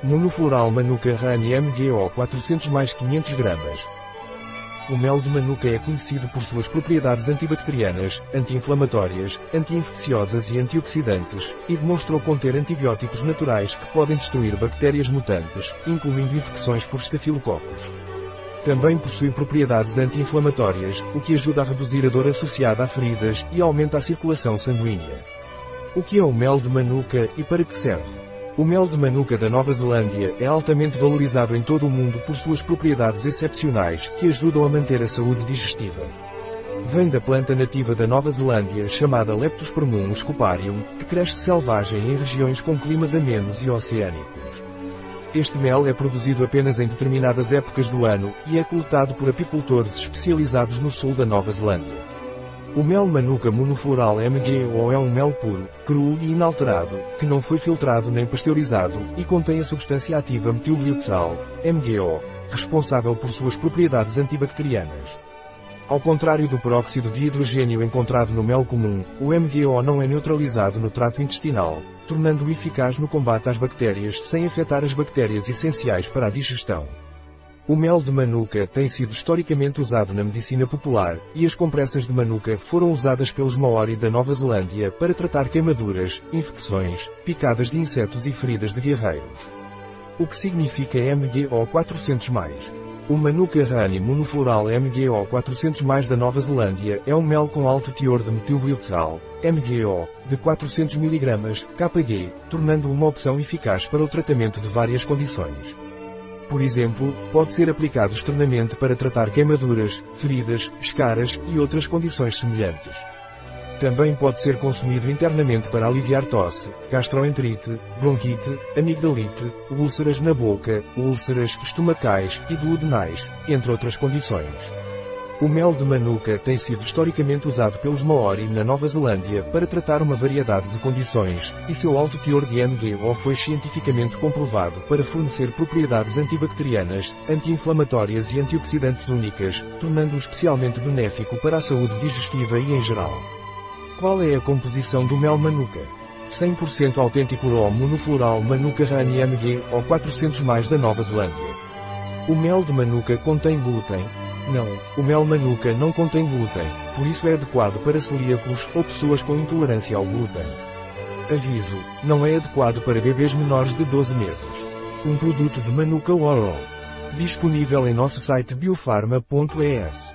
Monofloral Manuka Rani MGO 400 mais 500 gramas. O mel de Manuka é conhecido por suas propriedades antibacterianas, anti-inflamatórias, anti-infecciosas e antioxidantes, e demonstrou conter antibióticos naturais que podem destruir bactérias mutantes, incluindo infecções por estafilococos. Também possui propriedades anti-inflamatórias, o que ajuda a reduzir a dor associada a feridas e aumenta a circulação sanguínea. O que é o mel de Manuka e para que serve? O mel de manuka da Nova Zelândia é altamente valorizado em todo o mundo por suas propriedades excepcionais, que ajudam a manter a saúde digestiva. Vem da planta nativa da Nova Zelândia chamada Leptospermum scoparium, que cresce selvagem em regiões com climas amenos e oceânicos. Este mel é produzido apenas em determinadas épocas do ano, e é coletado por apicultores especializados no sul da Nova Zelândia. O mel manuka monofloral MGO é um mel puro, cru e inalterado, que não foi filtrado nem pasteurizado, e contém a substância ativa metilglioxal, MGO, responsável por suas propriedades antibacterianas. Ao contrário do peróxido de hidrogênio encontrado no mel comum, o MGO não é neutralizado no trato intestinal, tornando-o eficaz no combate às bactérias sem afetar as bactérias essenciais para a digestão. O mel de manuka tem sido historicamente usado na medicina popular, e as compressas de manuka foram usadas pelos Maori da Nova Zelândia para tratar queimaduras, infecções, picadas de insetos e feridas de guerreiros. O que significa MGO 400+. O Manuka Rani monofloral MGO 400+, da Nova Zelândia é um mel com alto teor de metilglioxal, MGO, de 400 mg, KG, tornando uma opção eficaz para o tratamento de várias condições. Por exemplo, pode ser aplicado externamente para tratar queimaduras, feridas, escaras e outras condições semelhantes. Também pode ser consumido internamente para aliviar tosse, gastroenterite, bronquite, amigdalite, úlceras na boca, úlceras estomacais e duodenais, entre outras condições. O mel de manuka tem sido historicamente usado pelos Maori na Nova Zelândia para tratar uma variedade de condições, e seu alto teor de MGO foi cientificamente comprovado para fornecer propriedades antibacterianas, anti-inflamatórias e antioxidantes únicas, tornando-o especialmente benéfico para a saúde digestiva e em geral. Qual é a composição do mel manuka? 100% autêntico raw monofloral Manuka Rani MG ou 400 mais da Nova Zelândia. O mel de manuka contém glúten, não, o mel manuka não contém glúten, por isso é adequado para celíacos ou pessoas com intolerância ao glúten. Aviso, não é adequado para bebês menores de 12 meses. Um produto de Manuka World. Disponível em nosso site biofarma.es.